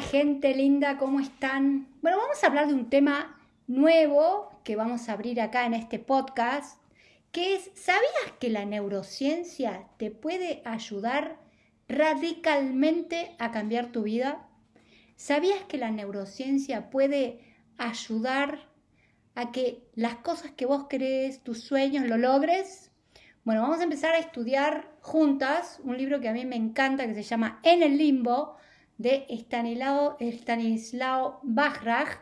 Gente linda, ¿cómo están? Bueno, vamos a hablar de un tema nuevo que vamos a abrir acá en este podcast, que es, ¿sabías que la neurociencia te puede ayudar radicalmente a cambiar tu vida? ¿Sabías que la neurociencia puede ayudar a que las cosas que vos crees, tus sueños, lo logres? Bueno, vamos a empezar a estudiar juntas un libro que a mí me encanta que se llama En el limbo de Stanislao, Stanislao Bachrach.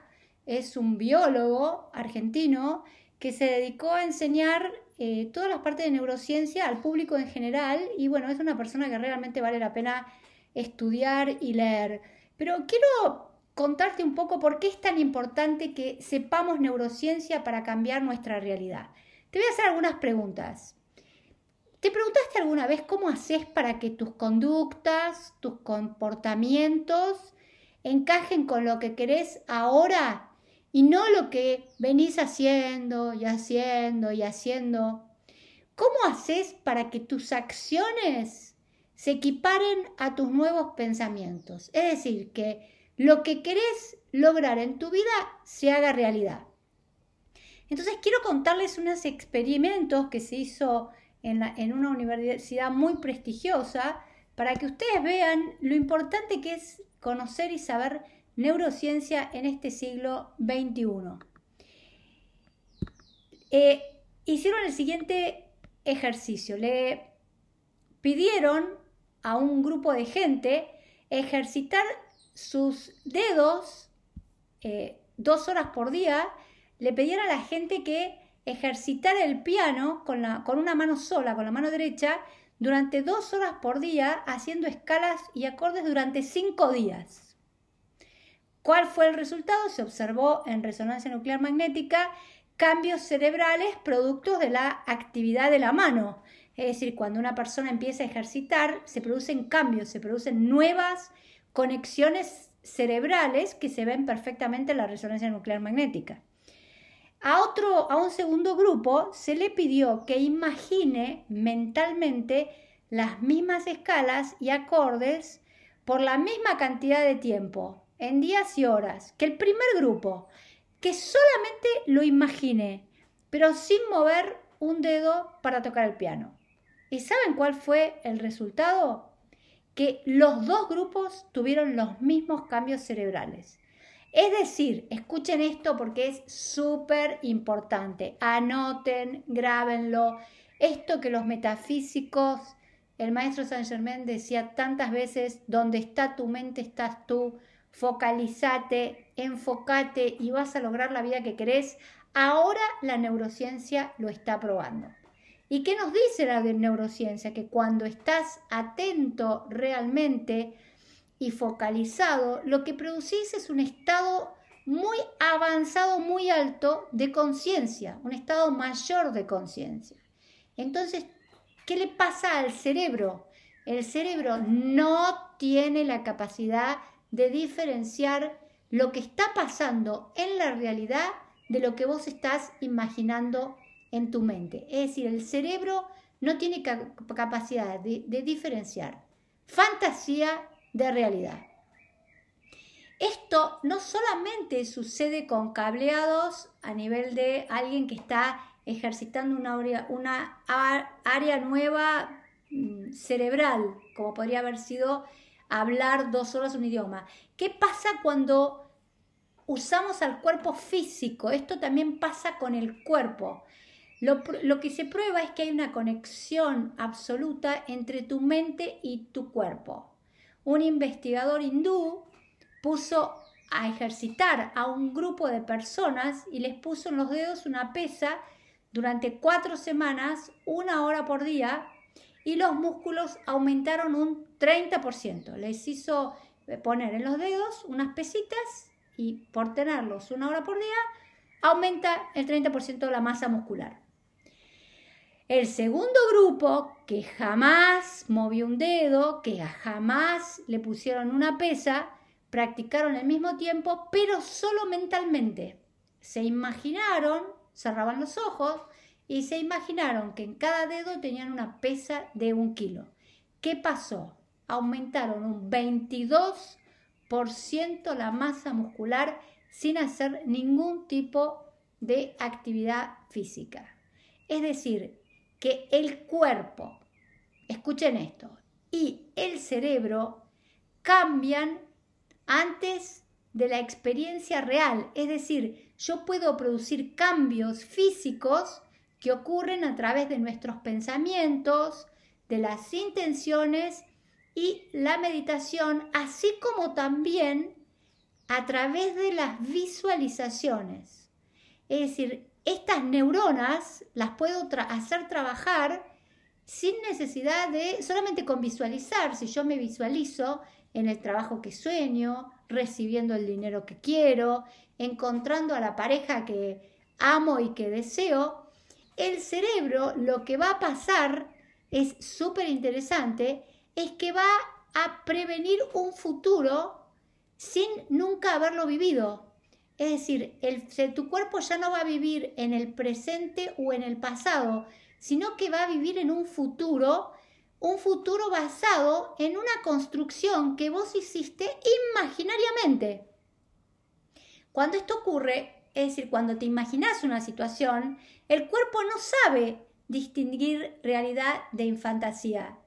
Es un biólogo argentino que se dedicó a enseñar eh, todas las partes de neurociencia al público en general y bueno, es una persona que realmente vale la pena estudiar y leer. Pero quiero contarte un poco por qué es tan importante que sepamos neurociencia para cambiar nuestra realidad. Te voy a hacer algunas preguntas. ¿Te preguntaste alguna vez cómo haces para que tus conductas, tus comportamientos encajen con lo que querés ahora y no lo que venís haciendo y haciendo y haciendo? ¿Cómo haces para que tus acciones se equiparen a tus nuevos pensamientos? Es decir, que lo que querés lograr en tu vida se haga realidad. Entonces quiero contarles unos experimentos que se hizo en, una universidad muy prestigiosa para que ustedes vean lo importante que es conocer y saber neurociencia en este siglo XXI. Eh, hicieron el siguiente ejercicio. Le pidieron a un grupo de gente ejercitar sus dedos eh, dos horas por día. Le pidieron a la gente que ejercitar el piano con, la, con una mano sola, con la mano derecha, durante dos horas por día, haciendo escalas y acordes durante cinco días. ¿Cuál fue el resultado? Se observó en resonancia nuclear magnética cambios cerebrales productos de la actividad de la mano. Es decir, cuando una persona empieza a ejercitar, se producen cambios, se producen nuevas conexiones cerebrales que se ven perfectamente en la resonancia nuclear magnética. A, otro, a un segundo grupo se le pidió que imagine mentalmente las mismas escalas y acordes por la misma cantidad de tiempo, en días y horas, que el primer grupo, que solamente lo imagine, pero sin mover un dedo para tocar el piano. ¿Y saben cuál fue el resultado? Que los dos grupos tuvieron los mismos cambios cerebrales. Es decir, escuchen esto porque es súper importante. Anoten, grábenlo. Esto que los metafísicos, el maestro Saint Germain decía tantas veces, donde está tu mente estás tú, focalizate, enfocate y vas a lograr la vida que querés. Ahora la neurociencia lo está probando. ¿Y qué nos dice la neurociencia? Que cuando estás atento realmente, y focalizado, lo que producís es un estado muy avanzado, muy alto de conciencia, un estado mayor de conciencia. Entonces, ¿qué le pasa al cerebro? El cerebro no tiene la capacidad de diferenciar lo que está pasando en la realidad de lo que vos estás imaginando en tu mente. Es decir, el cerebro no tiene capacidad de, de diferenciar fantasía de realidad. Esto no solamente sucede con cableados a nivel de alguien que está ejercitando una área, nueva mm, cerebral, como podría haber sido hablar dos horas un idioma. ¿Qué pasa cuando usamos al cuerpo físico? Esto también pasa con el cuerpo. Lo, que se prueba es que hay una conexión absoluta entre tu mente y tu cuerpo un investigador hindú puso a ejercitar a un grupo de personas y les puso en los dedos una pesa durante cuatro semanas, una hora por día, y los músculos aumentaron un 30%. Les hizo poner en los dedos unas pesitas y por tenerlos una hora por día, aumenta el 30% de la masa muscular. El segundo grupo, que jamás movió un dedo, que jamás le pusieron una pesa, practicaron al mismo tiempo, pero solo mentalmente. Se imaginaron, cerraban los ojos y se imaginaron que en cada dedo tenían una pesa de un kilo. ¿Qué pasó? Aumentaron un 22% 10% la masa muscular sin hacer ningún tipo de actividad física. Es decir, que el cuerpo, escuchen esto, y el cerebro cambian antes de la experiencia real. Es decir, yo puedo producir cambios físicos que ocurren a través de nuestros pensamientos, de las intenciones y la meditación, así como también a través de las visualizaciones. Es decir, estas neuronas las puedo hacer trabajar sin necesidad de, solamente con visualizar, si yo me visualizo en el trabajo que sueño, recibiendo el dinero que quiero, encontrando a la pareja que amo y que deseo, el cerebro lo que va a pasar es súper interesante, es que va a prevenir un futuro sin nunca haberlo vivido. Es decir, tu cuerpo ya no va a vivir en el presente o en el pasado, sino que va a vivir en un futuro, un futuro basado en una construcción que vos hiciste imaginariamente. Cuando esto ocurre, es decir, cuando te imaginas una situación, el cuerpo no sabe distinguir realidad de fantasía.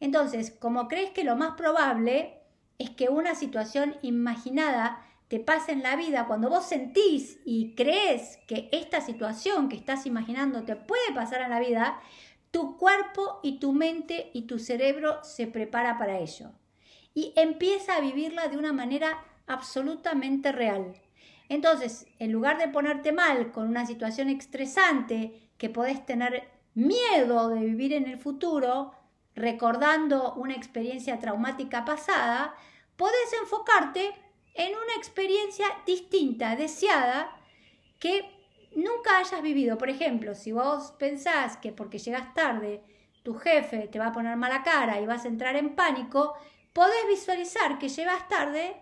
Entonces, como crees que lo más probable es que una situación imaginada te pase en la vida, cuando vos sentís y crees que esta situación que estás imaginando te puede pasar en la vida, tu cuerpo y tu mente y tu cerebro se prepara para ello y empieza a vivirla de una manera absolutamente real. Entonces, en lugar de ponerte mal con una situación estresante que podés tener miedo de vivir en el futuro, recordando una experiencia traumática pasada, podés enfocarte en una experiencia distinta, deseada, que nunca hayas vivido. Por ejemplo, si vos pensás que porque llegas tarde tu jefe te va a poner mala cara y vas a entrar en pánico, podés visualizar que llegas tarde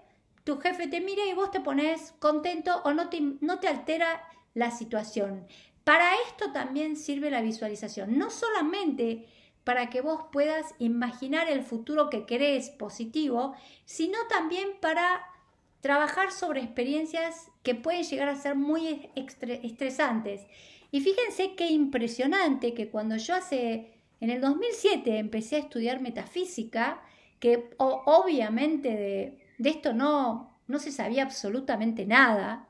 tu jefe te mira y vos te pones contento o no te, no te altera la situación. Para esto también sirve la visualización, no solamente para que vos puedas imaginar el futuro que querés positivo, sino también para trabajar sobre experiencias que pueden llegar a ser muy estresantes. Y fíjense qué impresionante que cuando yo hace, en el 2007 empecé a estudiar metafísica, que obviamente de, de esto no, no se sabía absolutamente nada.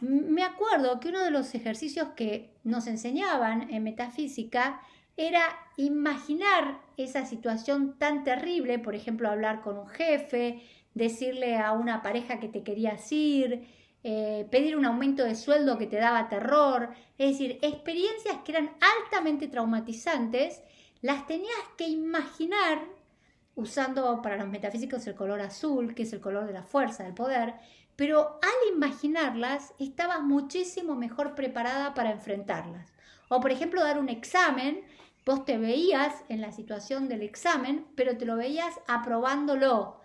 Me acuerdo que uno de los ejercicios que nos enseñaban en metafísica era imaginar esa situación tan terrible, por ejemplo, hablar con un jefe, decirle a una pareja que te querías ir, eh, pedir un aumento de sueldo que te daba terror, es decir, experiencias que eran altamente traumatizantes, las tenías que imaginar usando para los metafísicos el color azul, que es el color de la fuerza, del poder, pero al imaginarlas estabas muchísimo mejor preparada para enfrentarlas. O por ejemplo dar un examen, vos te veías en la situación del examen, pero te lo veías aprobándolo.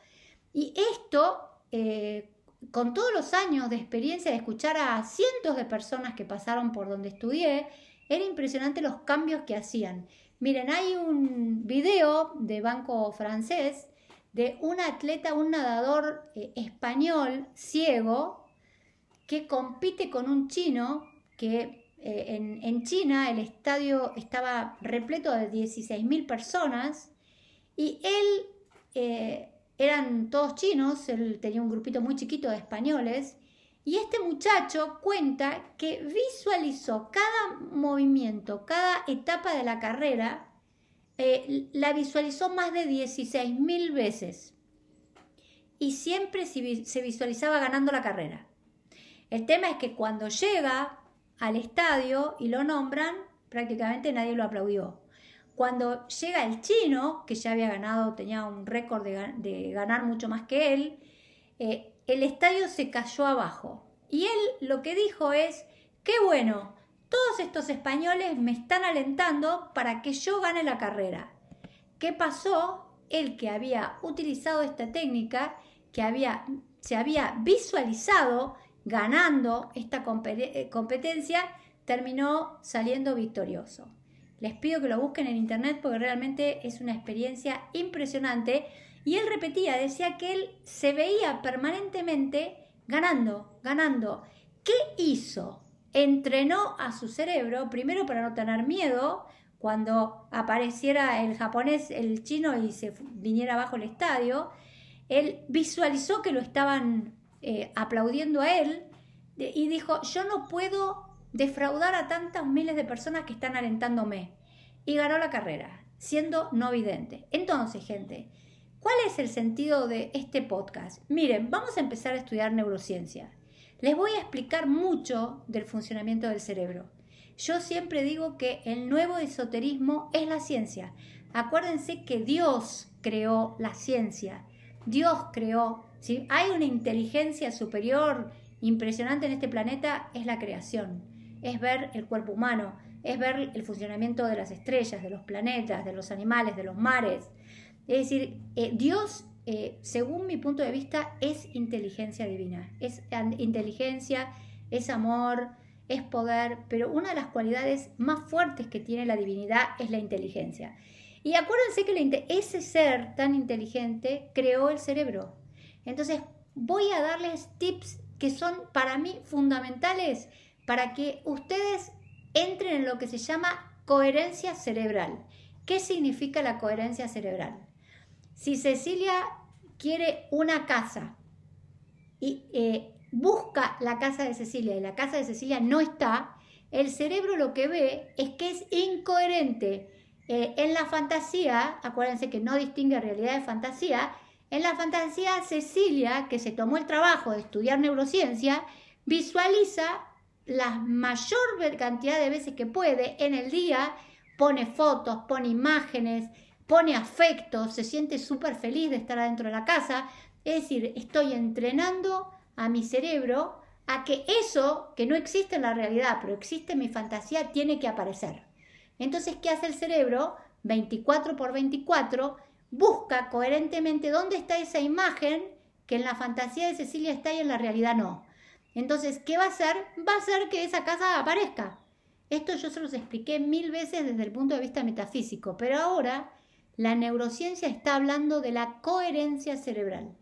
Y esto, eh, con todos los años de experiencia de escuchar a cientos de personas que pasaron por donde estudié, era impresionante los cambios que hacían. Miren, hay un video de Banco Francés de un atleta, un nadador eh, español ciego que compite con un chino que eh, en, China el estadio estaba repleto de 16.000 personas y él, eran todos chinos, él tenía un grupito muy chiquito de españoles y este muchacho cuenta que visualizó cada movimiento, cada etapa de la carrera, eh, la visualizó más de 16.000 veces. Y siempre se visualizaba ganando la carrera. El tema es que cuando llega al estadio y lo nombran, prácticamente nadie lo aplaudió. Cuando llega el chino, que ya había ganado, tenía un récord de, ganar mucho más que él, eh, el estadio se cayó abajo. Y él lo que dijo es, qué bueno, todos estos españoles me están alentando para que yo gane la carrera. ¿Qué pasó? El que había utilizado esta técnica, que había, se había visualizado ganando esta eh, competencia, terminó saliendo victorioso. Les pido que lo busquen en internet porque realmente es una experiencia impresionante Y él repetía, decía que él se veía permanentemente ganando, ganando. ¿Qué hizo? Entrenó a su cerebro, primero para no tener miedo, cuando apareciera el japonés, el chino y se viniera abajo el estadio, él visualizó que lo estaban eh, aplaudiendo a él y dijo, yo no puedo defraudar a tantas miles de personas que están alentándome. Y ganó la carrera, siendo no vidente. Entonces, gente, ¿cuál es el sentido de este podcast? Miren, vamos a empezar a estudiar neurociencia. Les voy a explicar mucho del funcionamiento del cerebro. Yo siempre digo que el nuevo esoterismo es la ciencia. Acuérdense que Dios creó la ciencia. Dios creó. Si hay una inteligencia superior impresionante en este planeta, es la creación es ver el cuerpo humano, es ver el funcionamiento de las estrellas, de los planetas, de los animales, de los mares. Es decir, eh, Dios, eh, según mi punto de vista, es inteligencia divina, es inteligencia, es amor, es poder, pero una de las cualidades más fuertes que tiene la divinidad es la inteligencia. Y acuérdense que ese ser tan inteligente creó el cerebro. Entonces, voy a darles tips que son para mí fundamentales para que ustedes entren en lo que se llama coherencia cerebral. ¿Qué significa la coherencia cerebral? Si Cecilia quiere una casa y eh, busca la casa de Cecilia y la casa de Cecilia no está, el cerebro lo que ve es que es incoherente. Eh, en la fantasía, acuérdense que no distingue realidad de fantasía, en la fantasía Cecilia, que se tomó el trabajo de estudiar neurociencia, visualiza la mayor cantidad de veces que puede en el día, pone fotos, pone imágenes, pone afectos, se siente súper feliz de estar adentro de la casa. Es decir, estoy entrenando a mi cerebro a que eso que no existe en la realidad, pero existe en mi fantasía, tiene que aparecer. Entonces, ¿qué hace el cerebro? 24 por 24, busca coherentemente dónde está esa imagen que en la fantasía de Cecilia está y en la realidad no. Entonces, ¿qué va a hacer? Va a hacer que esa casa aparezca. Esto yo se los expliqué mil veces desde el punto de vista metafísico, pero ahora la neurociencia está hablando de la coherencia cerebral.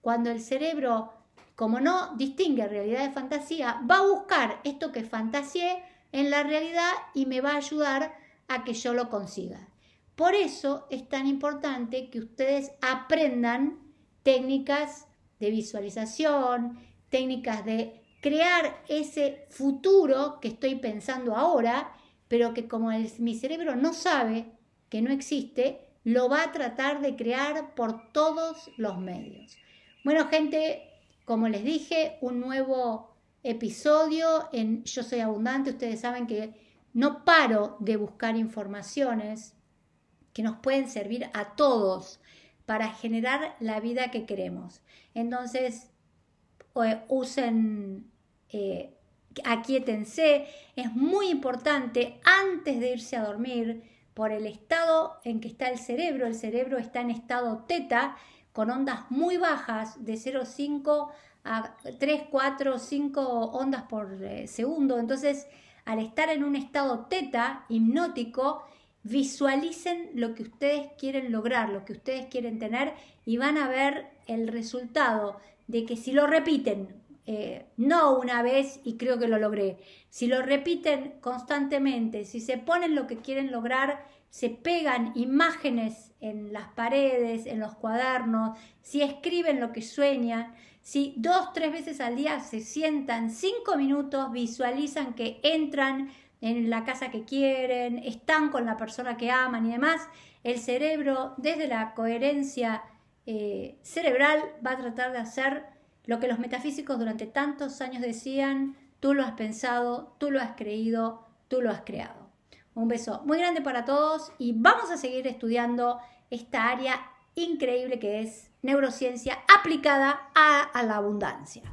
Cuando el cerebro, como no distingue realidad de fantasía, va a buscar esto que fantaseé en la realidad y me va a ayudar a que yo lo consiga. Por eso es tan importante que ustedes aprendan técnicas de visualización, técnicas de crear ese futuro que estoy pensando ahora, pero que como mi cerebro no sabe que no existe, lo va a tratar de crear por todos los medios. Bueno, gente, como les dije, un nuevo episodio en Yo Soy Abundante. Ustedes saben que no paro de buscar informaciones que nos pueden servir a todos para generar la vida que queremos. Entonces, usen, eh, aquíétense. Es muy importante antes de irse a dormir por el estado en que está el cerebro. El cerebro está en estado teta con ondas muy bajas de 0,5 a 3, 4, 5 ondas por eh, segundo. Entonces, al estar en un estado teta hipnótico, visualicen lo que ustedes quieren lograr, lo que ustedes quieren tener y van a ver el resultado de que si lo repiten, eh, no una vez y creo que lo logré, si lo repiten constantemente, si se ponen lo que quieren lograr, se pegan imágenes en las paredes, en los cuadernos, si escriben lo que sueñan, si dos, tres veces al día se sientan cinco minutos, visualizan que entran en la casa que quieren, están con la persona que aman y demás, el cerebro desde la coherencia eh, cerebral va a tratar de hacer lo que los metafísicos durante tantos años decían, tú lo has pensado, tú lo has creído, tú lo has creado. Un beso muy grande para todos y vamos a seguir estudiando esta área increíble que es neurociencia aplicada a la abundancia.